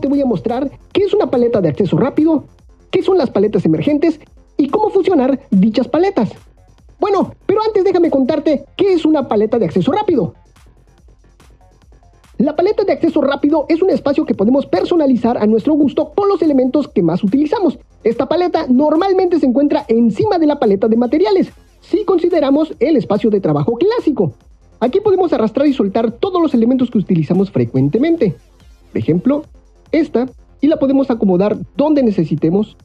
te voy a mostrar qué es una paleta de acceso rápido, qué son las paletas emergentes y cómo funcionar dichas paletas. Bueno, pero antes déjame contarte qué es una paleta de acceso rápido. La paleta de acceso rápido es un espacio que podemos personalizar a nuestro gusto con los elementos que más utilizamos. Esta paleta normalmente se encuentra encima de la paleta de materiales, si consideramos el espacio de trabajo clásico. Aquí podemos arrastrar y soltar todos los elementos que utilizamos frecuentemente. Por ejemplo, esta, y la podemos acomodar donde necesitemos.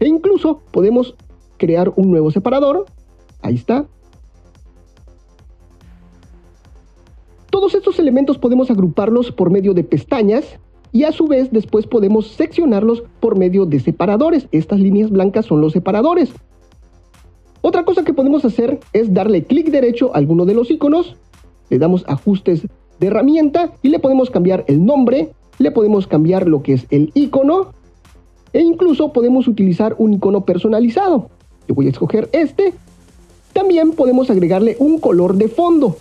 E incluso podemos crear un nuevo separador. Ahí está. Todos estos elementos podemos agruparlos por medio de pestañas y a su vez después podemos seccionarlos por medio de separadores. Estas líneas blancas son los separadores. Otra cosa que podemos hacer es darle clic derecho a alguno de los iconos, le damos ajustes de herramienta y le podemos cambiar el nombre, le podemos cambiar lo que es el icono e incluso podemos utilizar un icono personalizado. Yo voy a escoger este. También podemos agregarle un color de fondo.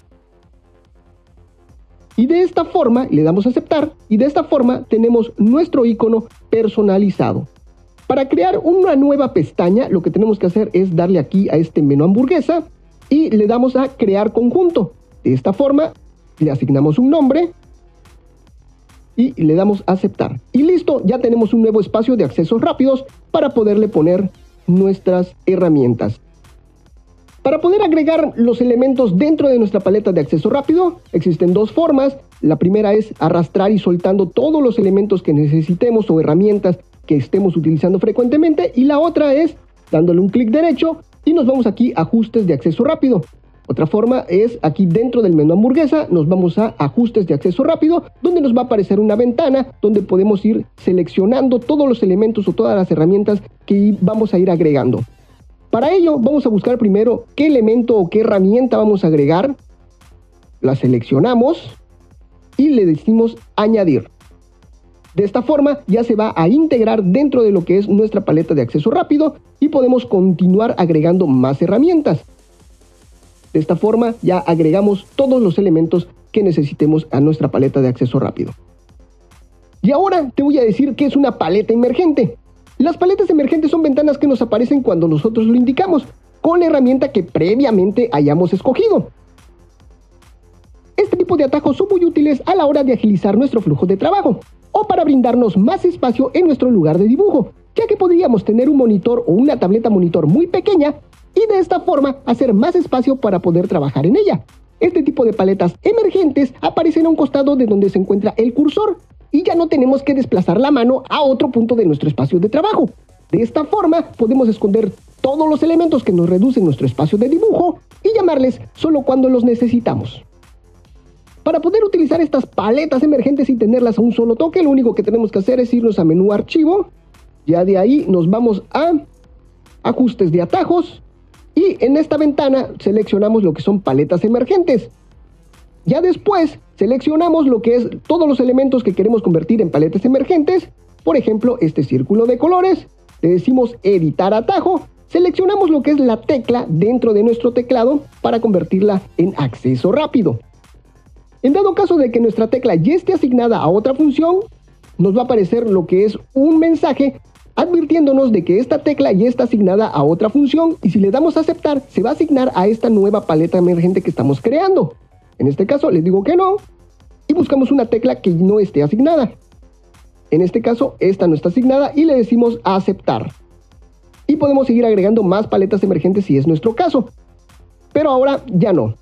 Y de esta forma le damos a aceptar y de esta forma tenemos nuestro icono personalizado. Para crear una nueva pestaña, lo que tenemos que hacer es darle aquí a este menú hamburguesa y le damos a crear conjunto. De esta forma, le asignamos un nombre y le damos a aceptar. Y listo, ya tenemos un nuevo espacio de accesos rápidos para poderle poner nuestras herramientas. Para poder agregar los elementos dentro de nuestra paleta de acceso rápido, existen dos formas. La primera es arrastrar y soltando todos los elementos que necesitemos o herramientas que estemos utilizando frecuentemente y la otra es dándole un clic derecho y nos vamos aquí a ajustes de acceso rápido. Otra forma es aquí dentro del menú hamburguesa nos vamos a ajustes de acceso rápido donde nos va a aparecer una ventana donde podemos ir seleccionando todos los elementos o todas las herramientas que vamos a ir agregando. Para ello vamos a buscar primero qué elemento o qué herramienta vamos a agregar. La seleccionamos y le decimos añadir. De esta forma ya se va a integrar dentro de lo que es nuestra paleta de acceso rápido y podemos continuar agregando más herramientas. De esta forma ya agregamos todos los elementos que necesitemos a nuestra paleta de acceso rápido. Y ahora te voy a decir qué es una paleta emergente. Las paletas emergentes son ventanas que nos aparecen cuando nosotros lo indicamos, con la herramienta que previamente hayamos escogido. Este tipo de atajos son muy útiles a la hora de agilizar nuestro flujo de trabajo o para brindarnos más espacio en nuestro lugar de dibujo, ya que podríamos tener un monitor o una tableta monitor muy pequeña y de esta forma hacer más espacio para poder trabajar en ella. Este tipo de paletas emergentes aparecen a un costado de donde se encuentra el cursor y ya no tenemos que desplazar la mano a otro punto de nuestro espacio de trabajo. De esta forma podemos esconder todos los elementos que nos reducen nuestro espacio de dibujo y llamarles solo cuando los necesitamos. Para poder utilizar estas paletas emergentes y tenerlas a un solo toque, lo único que tenemos que hacer es irnos a menú archivo. Ya de ahí nos vamos a ajustes de atajos y en esta ventana seleccionamos lo que son paletas emergentes. Ya después seleccionamos lo que es todos los elementos que queremos convertir en paletas emergentes. Por ejemplo, este círculo de colores. Le decimos editar atajo. Seleccionamos lo que es la tecla dentro de nuestro teclado para convertirla en acceso rápido. En dado caso de que nuestra tecla ya esté asignada a otra función, nos va a aparecer lo que es un mensaje advirtiéndonos de que esta tecla ya está asignada a otra función y si le damos a aceptar, se va a asignar a esta nueva paleta emergente que estamos creando. En este caso, les digo que no y buscamos una tecla que no esté asignada. En este caso, esta no está asignada y le decimos aceptar. Y podemos seguir agregando más paletas emergentes si es nuestro caso. Pero ahora ya no.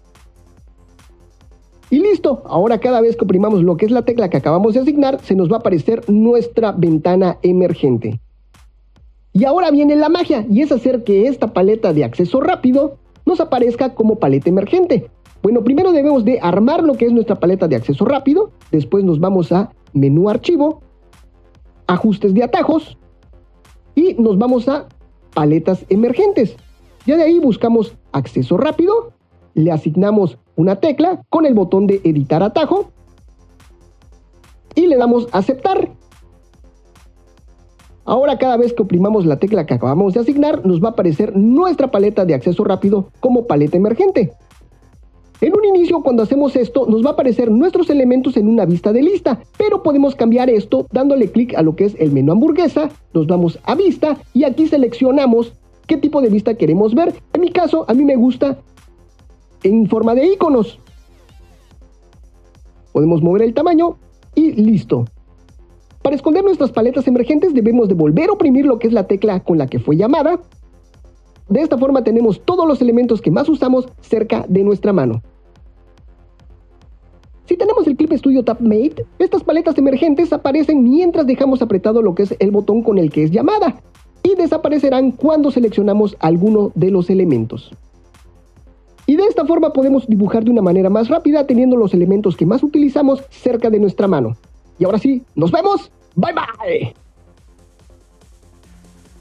Y listo, ahora cada vez que oprimamos lo que es la tecla que acabamos de asignar, se nos va a aparecer nuestra ventana emergente. Y ahora viene la magia, y es hacer que esta paleta de acceso rápido nos aparezca como paleta emergente. Bueno, primero debemos de armar lo que es nuestra paleta de acceso rápido, después nos vamos a menú archivo, ajustes de atajos, y nos vamos a paletas emergentes. Ya de ahí buscamos acceso rápido, le asignamos una tecla con el botón de editar atajo y le damos aceptar. Ahora cada vez que oprimamos la tecla que acabamos de asignar, nos va a aparecer nuestra paleta de acceso rápido como paleta emergente. En un inicio, cuando hacemos esto, nos va a aparecer nuestros elementos en una vista de lista, pero podemos cambiar esto dándole clic a lo que es el menú hamburguesa, nos vamos a vista y aquí seleccionamos qué tipo de vista queremos ver. En mi caso, a mí me gusta en forma de iconos. Podemos mover el tamaño y listo. Para esconder nuestras paletas emergentes debemos de volver a oprimir lo que es la tecla con la que fue llamada. De esta forma tenemos todos los elementos que más usamos cerca de nuestra mano. Si tenemos el Clip Studio Tab Mate, estas paletas emergentes aparecen mientras dejamos apretado lo que es el botón con el que es llamada y desaparecerán cuando seleccionamos alguno de los elementos. Y de esta forma podemos dibujar de una manera más rápida teniendo los elementos que más utilizamos cerca de nuestra mano. Y ahora sí, nos vemos. Bye bye.